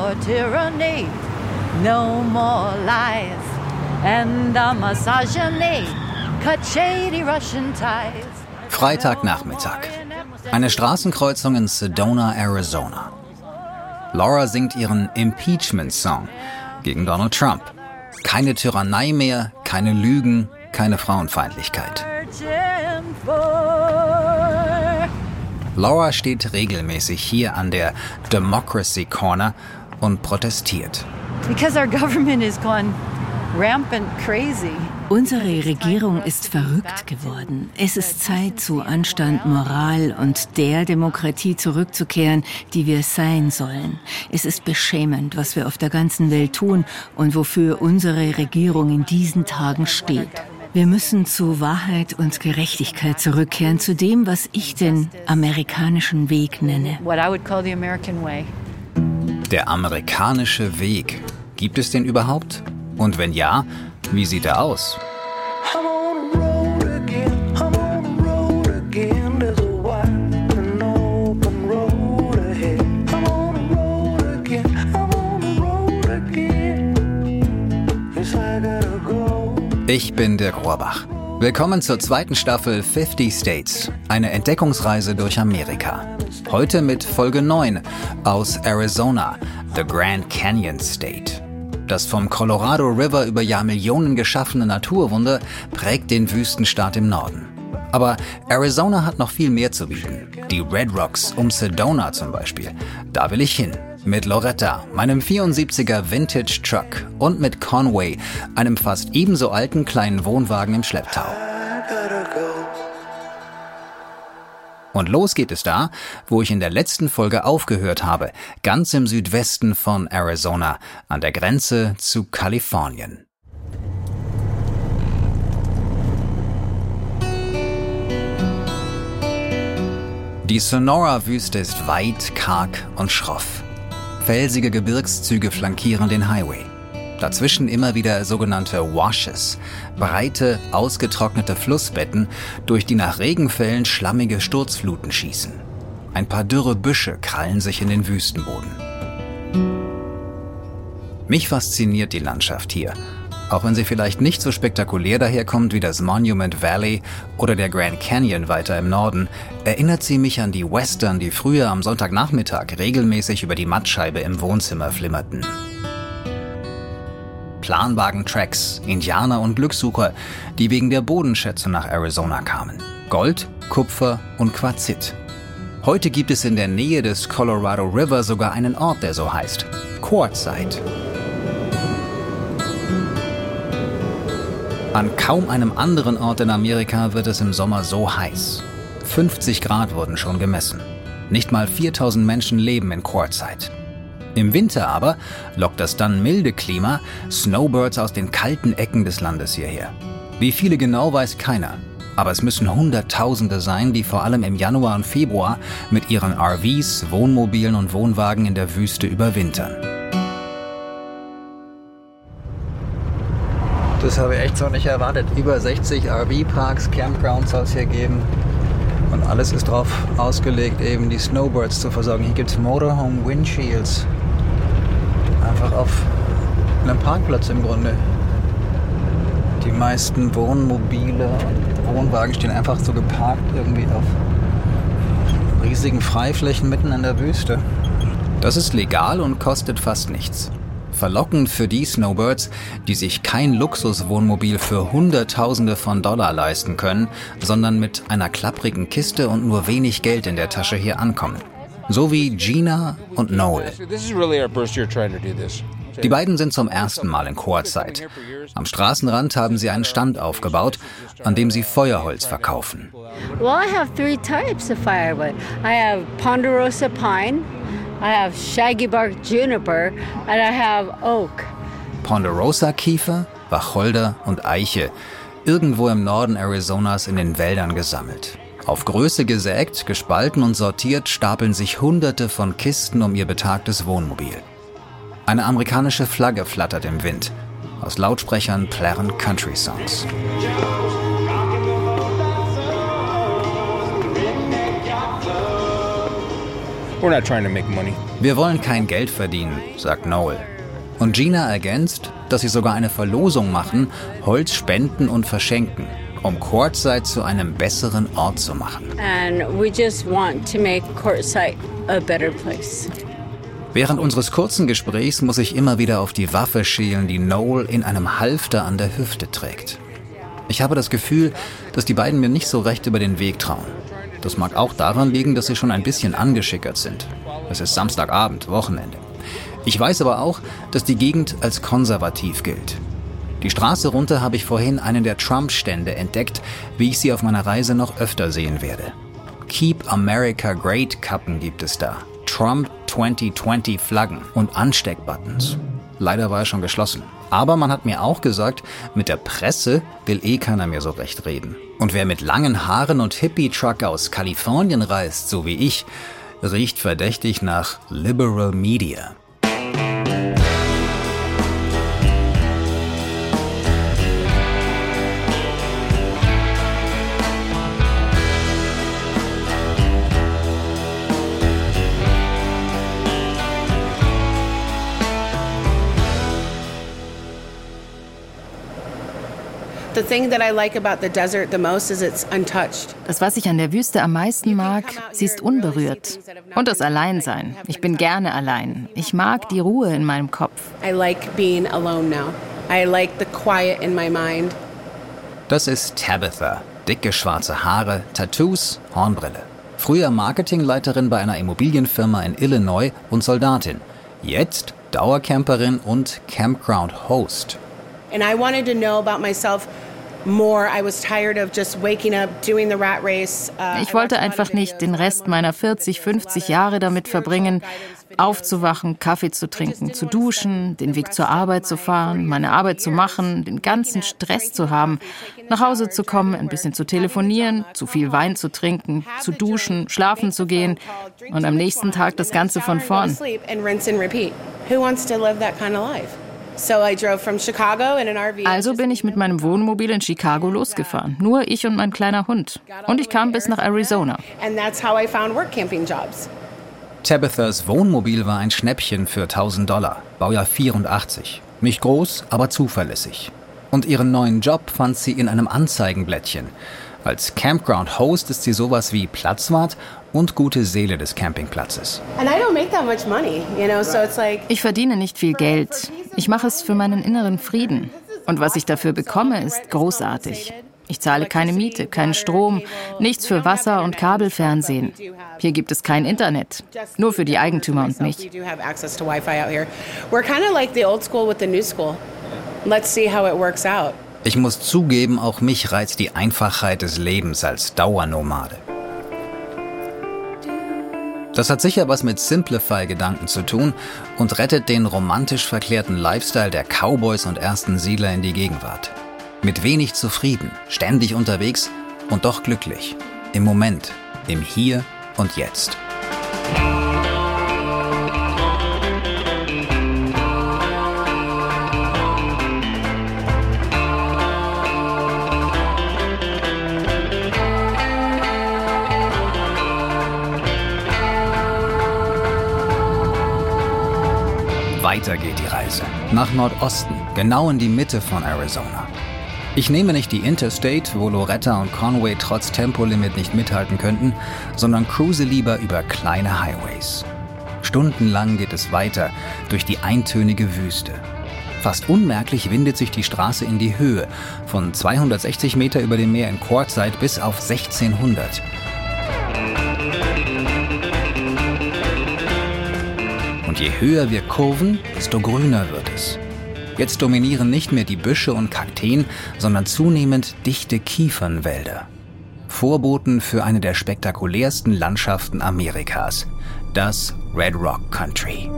more tyranny, no more lies, and a misogyny cut shady Russian ties. Freitagnachmittag. Eine Straßenkreuzung in Sedona, Arizona. Laura singt ihren Impeachment-Song gegen Donald Trump. Keine Tyrannei mehr, keine Lügen, keine Frauenfeindlichkeit. Laura steht regelmäßig hier an der Democracy Corner und protestiert. Because our government is gone rampant crazy. Unsere Regierung ist verrückt geworden. Es ist Zeit, zu Anstand, Moral und der Demokratie zurückzukehren, die wir sein sollen. Es ist beschämend, was wir auf der ganzen Welt tun und wofür unsere Regierung in diesen Tagen steht. Wir müssen zu Wahrheit und Gerechtigkeit zurückkehren, zu dem, was ich den amerikanischen Weg nenne. Der amerikanische Weg. Gibt es den überhaupt? Und wenn ja, wie sieht er aus? Ich bin Dirk Rohrbach. Willkommen zur zweiten Staffel 50 States, eine Entdeckungsreise durch Amerika. Heute mit Folge 9 aus Arizona, The Grand Canyon State. Das vom Colorado River über Jahrmillionen geschaffene Naturwunder prägt den Wüstenstaat im Norden. Aber Arizona hat noch viel mehr zu bieten. Die Red Rocks um Sedona zum Beispiel. Da will ich hin. Mit Loretta, meinem 74er Vintage Truck und mit Conway, einem fast ebenso alten kleinen Wohnwagen im Schlepptau. Und los geht es da, wo ich in der letzten Folge aufgehört habe, ganz im Südwesten von Arizona, an der Grenze zu Kalifornien. Die Sonora-Wüste ist weit, karg und schroff. Felsige Gebirgszüge flankieren den Highway. Dazwischen immer wieder sogenannte Washes, breite, ausgetrocknete Flussbetten, durch die nach Regenfällen schlammige Sturzfluten schießen. Ein paar dürre Büsche krallen sich in den Wüstenboden. Mich fasziniert die Landschaft hier, auch wenn sie vielleicht nicht so spektakulär daherkommt wie das Monument Valley oder der Grand Canyon weiter im Norden, erinnert sie mich an die Western, die früher am Sonntagnachmittag regelmäßig über die Mattscheibe im Wohnzimmer flimmerten. Planwagen-Tracks, Indianer und Glückssucher, die wegen der Bodenschätze nach Arizona kamen. Gold, Kupfer und Quarzit. Heute gibt es in der Nähe des Colorado River sogar einen Ort, der so heißt. Quartzsite. An kaum einem anderen Ort in Amerika wird es im Sommer so heiß. 50 Grad wurden schon gemessen. Nicht mal 4000 Menschen leben in Quartzsite. Im Winter aber lockt das dann milde Klima Snowbirds aus den kalten Ecken des Landes hierher. Wie viele genau weiß keiner. Aber es müssen Hunderttausende sein, die vor allem im Januar und Februar mit ihren RVs, Wohnmobilen und Wohnwagen in der Wüste überwintern. Das habe ich echt so nicht erwartet. Über 60 RV-Parks, Campgrounds soll es hier geben. Und alles ist darauf ausgelegt, eben die Snowbirds zu versorgen. Hier gibt es Motorhome Windshields einfach auf einem Parkplatz im Grunde. Die meisten Wohnmobile und Wohnwagen stehen einfach so geparkt irgendwie auf riesigen Freiflächen mitten in der Wüste. Das ist legal und kostet fast nichts. Verlockend für die Snowbirds, die sich kein Luxuswohnmobil für Hunderttausende von Dollar leisten können, sondern mit einer klapprigen Kiste und nur wenig Geld in der Tasche hier ankommen so wie Gina und Noel. Die beiden sind zum ersten Mal in Quartzsite. Am Straßenrand haben sie einen Stand aufgebaut, an dem sie Feuerholz verkaufen. Well, I have three types of firewood. I have ponderosa pine, I have shaggy bark juniper, and I have oak. Ponderosa Kiefer, Wacholder und Eiche, irgendwo im Norden Arizonas in den Wäldern gesammelt. Auf Größe gesägt, gespalten und sortiert stapeln sich Hunderte von Kisten um ihr betagtes Wohnmobil. Eine amerikanische Flagge flattert im Wind. Aus Lautsprechern plärren Country-Songs. Wir wollen kein Geld verdienen, sagt Noel. Und Gina ergänzt, dass sie sogar eine Verlosung machen, Holz spenden und verschenken, um Quartzsite zu einem besseren Ort zu machen. And we just want to make Quartzsite a better place. Während unseres kurzen Gesprächs muss ich immer wieder auf die Waffe schielen, die Noel in einem Halfter an der Hüfte trägt. Ich habe das Gefühl, dass die beiden mir nicht so recht über den Weg trauen. Das mag auch daran liegen, dass sie schon ein bisschen angeschickert sind. Es ist Samstagabend, Wochenende. Ich weiß aber auch, dass die Gegend als konservativ gilt. Die Straße runter habe ich vorhin einen der Trump-Stände entdeckt, wie ich sie auf meiner Reise noch öfter sehen werde. Keep America Great Kappen gibt es da. Trump 2020 Flaggen und Ansteckbuttons. Leider war er schon geschlossen. Aber man hat mir auch gesagt, mit der Presse will eh keiner mehr so recht reden. Und wer mit langen Haaren und Hippie-Truck aus Kalifornien reist, so wie ich, riecht verdächtig nach Liberal Media. Das, was ich an der Wüste am meisten mag, sie ist unberührt. Und das Alleinsein. Ich bin gerne allein. Ich mag die Ruhe in meinem Kopf. Das ist Tabitha. Dicke schwarze Haare, Tattoos, Hornbrille. Früher Marketingleiterin bei einer Immobilienfirma in Illinois und Soldatin. Jetzt Dauercamperin und Campground-Host. And I wanted to know about myself ich wollte einfach nicht den Rest meiner 40, 50 Jahre damit verbringen, aufzuwachen, Kaffee zu trinken, zu duschen, den Weg zur Arbeit zu fahren, meine Arbeit zu machen, den ganzen Stress zu haben, nach Hause zu kommen, ein bisschen zu telefonieren, zu viel Wein zu trinken, zu duschen, schlafen zu gehen und am nächsten Tag das Ganze von vorn. Who wants to live that kind of life? Also bin ich mit meinem Wohnmobil in Chicago losgefahren. Nur ich und mein kleiner Hund. Und ich kam bis nach Arizona. Tabithas Wohnmobil war ein Schnäppchen für 1000 Dollar, Baujahr 84. Nicht groß, aber zuverlässig. Und ihren neuen Job fand sie in einem Anzeigenblättchen. Als Campground-Host ist sie sowas wie Platzwart und gute Seele des Campingplatzes. Ich verdiene nicht viel Geld. Ich mache es für meinen inneren Frieden. Und was ich dafür bekomme, ist großartig. Ich zahle keine Miete, keinen Strom, nichts für Wasser und Kabelfernsehen. Hier gibt es kein Internet, nur für die Eigentümer und mich. Ich muss zugeben, auch mich reizt die Einfachheit des Lebens als Dauernomade. Das hat sicher was mit Simplify-Gedanken zu tun und rettet den romantisch verklärten Lifestyle der Cowboys und ersten Siedler in die Gegenwart. Mit wenig zufrieden, ständig unterwegs und doch glücklich. Im Moment, im Hier und Jetzt. Nach Nordosten, genau in die Mitte von Arizona. Ich nehme nicht die Interstate, wo Loretta und Conway trotz Tempolimit nicht mithalten könnten, sondern cruise lieber über kleine Highways. Stundenlang geht es weiter durch die eintönige Wüste. Fast unmerklich windet sich die Straße in die Höhe, von 260 Meter über dem Meer in Quartzsite bis auf 1600. je höher wir kurven, desto grüner wird es. Jetzt dominieren nicht mehr die Büsche und Kakteen, sondern zunehmend dichte Kiefernwälder. Vorboten für eine der spektakulärsten Landschaften Amerikas, das Red Rock Country.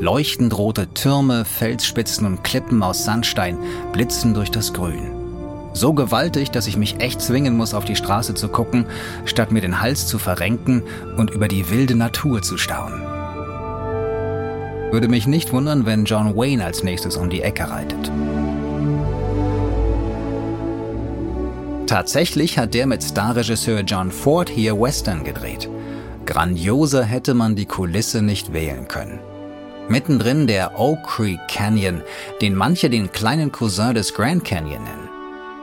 Leuchtend rote Türme, Felsspitzen und Klippen aus Sandstein blitzen durch das Grün. So gewaltig, dass ich mich echt zwingen muss, auf die Straße zu gucken, statt mir den Hals zu verrenken und über die wilde Natur zu staunen. Würde mich nicht wundern, wenn John Wayne als nächstes um die Ecke reitet. Tatsächlich hat der mit Starregisseur John Ford hier Western gedreht. Grandioser hätte man die Kulisse nicht wählen können. Mittendrin der Oak Creek Canyon, den manche den kleinen Cousin des Grand Canyon nennen.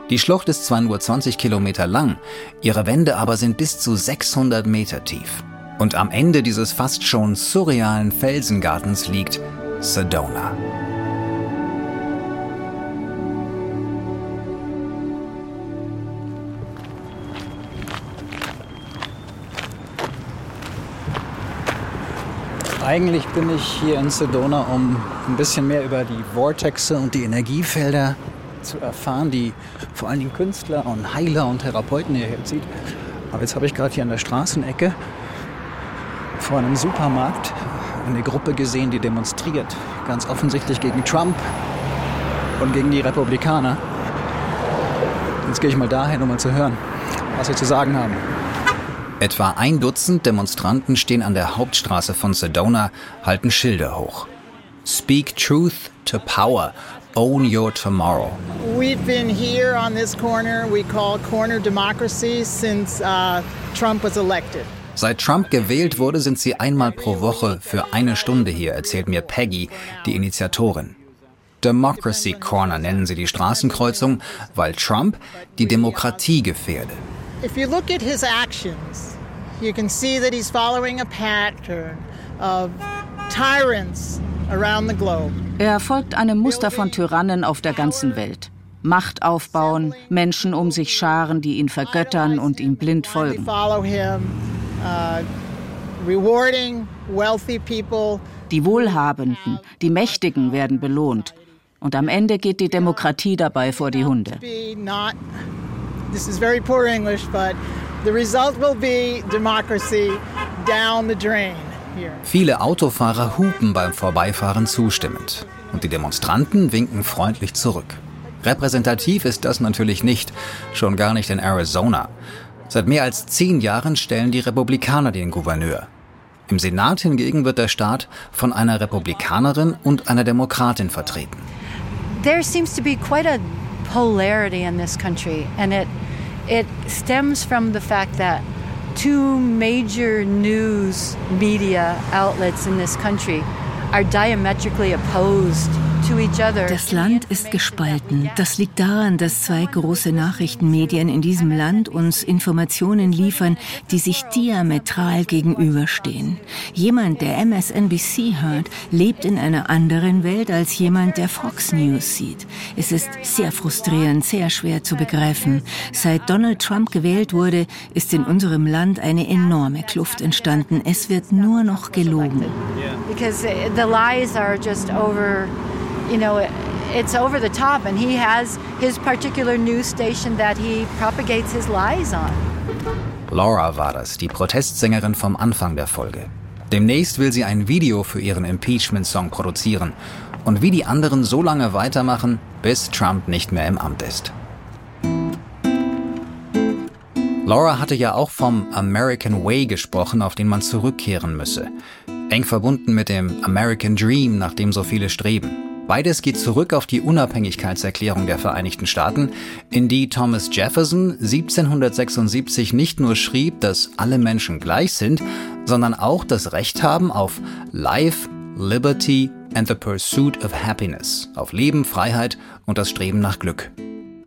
Die Schlucht ist zwar nur 20 Kilometer lang, ihre Wände aber sind bis zu 600 Meter tief. Und am Ende dieses fast schon surrealen Felsengartens liegt Sedona. Eigentlich bin ich hier in Sedona, um ein bisschen mehr über die Vortexe und die Energiefelder zu erfahren, die vor allen Dingen Künstler und Heiler und Therapeuten hierher zieht. Aber jetzt habe ich gerade hier an der Straßenecke vor einem Supermarkt eine Gruppe gesehen, die demonstriert. Ganz offensichtlich gegen Trump und gegen die Republikaner. Jetzt gehe ich mal dahin, um mal zu hören, was sie zu sagen haben. Etwa ein Dutzend Demonstranten stehen an der Hauptstraße von Sedona, halten Schilder hoch. Speak truth to power. Own your tomorrow. We've been here on this corner we call corner democracy since uh, Trump was elected. Seit Trump gewählt wurde, sind sie einmal pro Woche für eine Stunde hier, erzählt mir Peggy, die Initiatorin. Democracy Corner nennen sie die Straßenkreuzung, weil Trump die Demokratie gefährde. If you look at his actions, you can see that he's following a pattern of tyrants. Er folgt einem Muster von Tyrannen auf der ganzen Welt. Macht aufbauen, Menschen um sich scharen, die ihn vergöttern und ihm blind folgen. Uh, die Wohlhabenden, die Mächtigen werden belohnt. Und am Ende geht die Demokratie dabei vor die Hunde. This is very poor English, but the result will be democracy down the drain. Viele Autofahrer hupen beim Vorbeifahren zustimmend und die Demonstranten winken freundlich zurück. Repräsentativ ist das natürlich nicht, schon gar nicht in Arizona. Seit mehr als zehn Jahren stellen die Republikaner den Gouverneur. Im Senat hingegen wird der Staat von einer Republikanerin und einer Demokratin vertreten. There seems to be quite a polarity in this country, and it it stems from the fact that two major news media outlets in this country are diametrically opposed Das Land ist gespalten. Das liegt daran, dass zwei große Nachrichtenmedien in diesem Land uns Informationen liefern, die sich diametral gegenüberstehen. Jemand, der MSNBC hört, lebt in einer anderen Welt als jemand, der Fox News sieht. Es ist sehr frustrierend, sehr schwer zu begreifen. Seit Donald Trump gewählt wurde, ist in unserem Land eine enorme Kluft entstanden. Es wird nur noch gelogen. Because the lies are just over you know, it's over the top, and he has his particular news station that he propagates his lies on. Laura war das, die Protestsängerin vom Anfang der Folge. Demnächst will sie ein Video für ihren Impeachment-Song produzieren und wie die anderen so lange weitermachen, bis Trump nicht mehr im Amt ist. Laura hatte ja auch vom American Way gesprochen, auf den man zurückkehren müsse. Eng verbunden mit dem American Dream, nach dem so viele streben. Beides geht zurück auf die Unabhängigkeitserklärung der Vereinigten Staaten, in die Thomas Jefferson 1776 nicht nur schrieb, dass alle Menschen gleich sind, sondern auch das Recht haben auf Life, Liberty and the Pursuit of Happiness, auf Leben, Freiheit und das Streben nach Glück.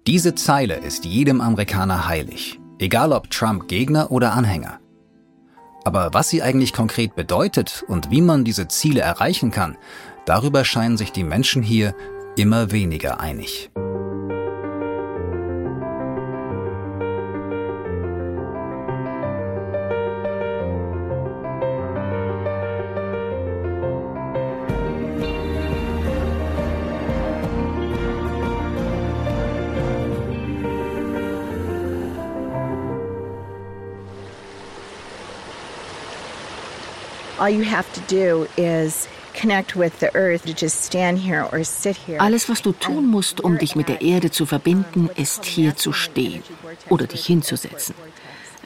Diese Zeile ist jedem Amerikaner heilig, egal ob Trump Gegner oder Anhänger. Aber was sie eigentlich konkret bedeutet und wie man diese Ziele erreichen kann, Darüber scheinen sich die Menschen hier immer weniger einig. all you have to do is alles, was du tun musst, um dich mit der Erde zu verbinden, ist hier zu stehen oder dich hinzusetzen.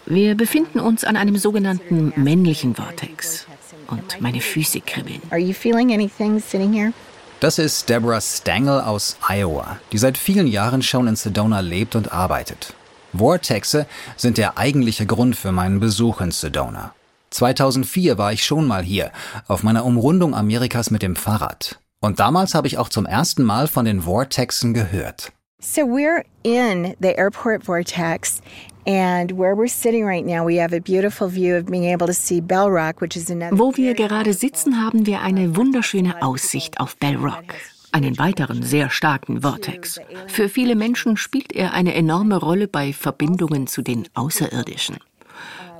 Wir befinden uns an einem sogenannten männlichen Vortex und meine Füße kribbeln. Are you feeling anything sitting here? Das ist Deborah Stangl aus Iowa, die seit vielen Jahren schon in Sedona lebt und arbeitet. Vortexe sind der eigentliche Grund für meinen Besuch in Sedona. 2004 war ich schon mal hier, auf meiner Umrundung Amerikas mit dem Fahrrad. Und damals habe ich auch zum ersten Mal von den Vortexen gehört. So we're in the airport vortex and where we're sitting right now we have a beautiful view of being able to see Bell Rock, which is another Wo wir gerade sitzen, haben wir eine wunderschöne Aussicht auf Bell Rock, einen weiteren sehr starken Vortex. Für viele Menschen spielt er eine enorme Rolle bei Verbindungen zu den Außerirdischen.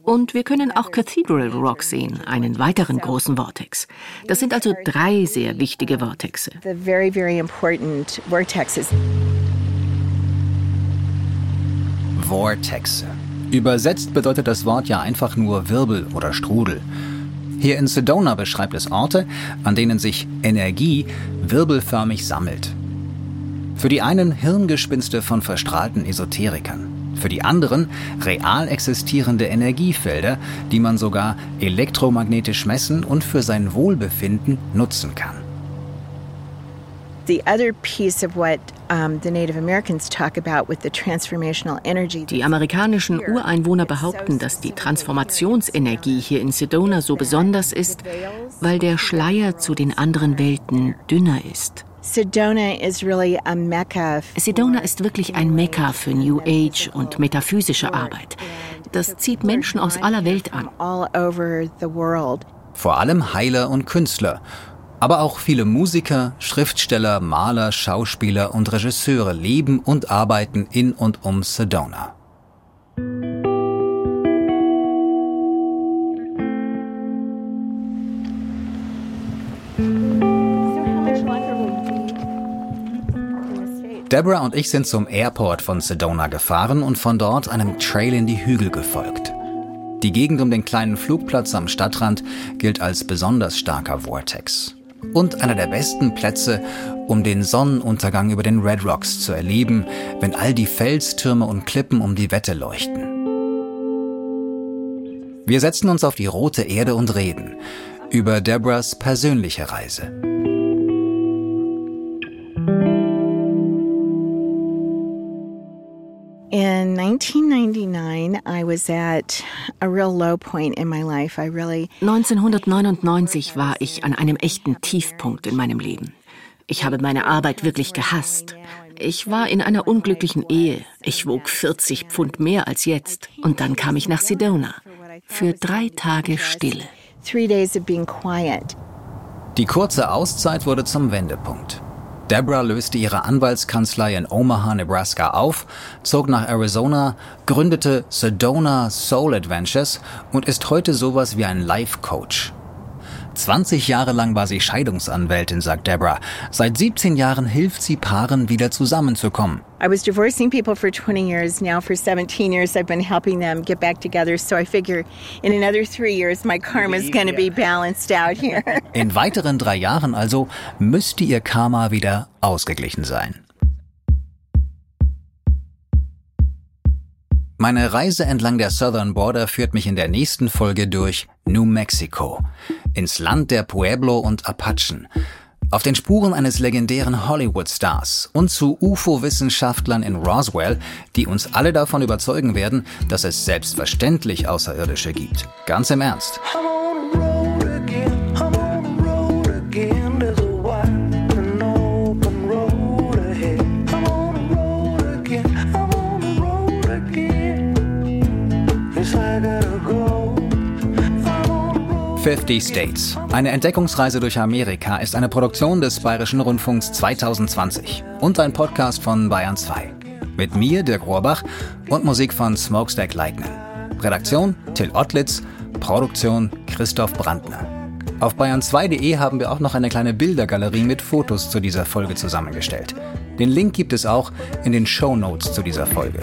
Und wir können auch Cathedral Rock sehen, einen weiteren großen Vortex. Das sind also drei sehr wichtige Vortexe. Vortexe. Übersetzt bedeutet das Wort ja einfach nur Wirbel oder Strudel. Hier in Sedona beschreibt es Orte, an denen sich Energie wirbelförmig sammelt. Für die einen Hirngespinste von verstrahlten Esoterikern, für die anderen real existierende Energiefelder, die man sogar elektromagnetisch messen und für sein Wohlbefinden nutzen kann. Die amerikanischen Ureinwohner behaupten, dass die Transformationsenergie hier in Sedona so besonders ist, weil der Schleier zu den anderen Welten dünner ist. Sedona is really a mecca. Sedona ist wirklich ein Mekka für New Age und metaphysische Arbeit. Das zieht Menschen aus aller Welt an. all over the world. Vor allem Heiler und Künstler. Aber auch viele Musiker, Schriftsteller, Maler, Schauspieler und Regisseure leben und arbeiten in und um Sedona. Deborah und ich sind zum Airport von Sedona gefahren und von dort einem Trail in die Hügel gefolgt. Die Gegend um den kleinen Flugplatz am Stadtrand gilt als besonders starker Vortex. Und einer der besten Plätze, um den Sonnenuntergang über den Red Rocks zu erleben, wenn all die Felstürme und Klippen um die Wette leuchten. Wir setzen uns auf die rote Erde und reden über Deborahs persönliche Reise. 1999 war ich an einem echten Tiefpunkt in meinem Leben. Ich habe meine Arbeit wirklich gehasst. Ich war in einer unglücklichen Ehe. Ich wog 40 Pfund mehr als jetzt. Und dann kam ich nach Sedona. Für drei Tage Stille. Die kurze Auszeit wurde zum Wendepunkt. Deborah löste ihre Anwaltskanzlei in Omaha, Nebraska auf, zog nach Arizona, gründete Sedona Soul Adventures und ist heute sowas wie ein Life Coach. 20 Jahre lang war sie Scheidungsanwältin, sagt Deborah. Seit 17 Jahren hilft sie Paaren, wieder zusammenzukommen. I was divorcing people for 20 years. Now, for 17 years, I've been helping them get back together. So I figure in another three years, my karma is going to be balanced out here. In weiteren drei Jahren also müsste ihr Karma wieder ausgeglichen sein. Meine Reise entlang der Southern Border führt mich in der nächsten Folge durch New Mexico, ins Land der Pueblo und Apachen, auf den Spuren eines legendären Hollywood-Stars und zu UFO-Wissenschaftlern in Roswell, die uns alle davon überzeugen werden, dass es selbstverständlich Außerirdische gibt. Ganz im Ernst. 50 States. Eine Entdeckungsreise durch Amerika ist eine Produktion des Bayerischen Rundfunks 2020 und ein Podcast von Bayern 2. Mit mir, Dirk Rohrbach, und Musik von Smokestack Lightning. Redaktion Till Ottlitz, Produktion Christoph Brandner. Auf bayern2.de haben wir auch noch eine kleine Bildergalerie mit Fotos zu dieser Folge zusammengestellt. Den Link gibt es auch in den Show Notes zu dieser Folge.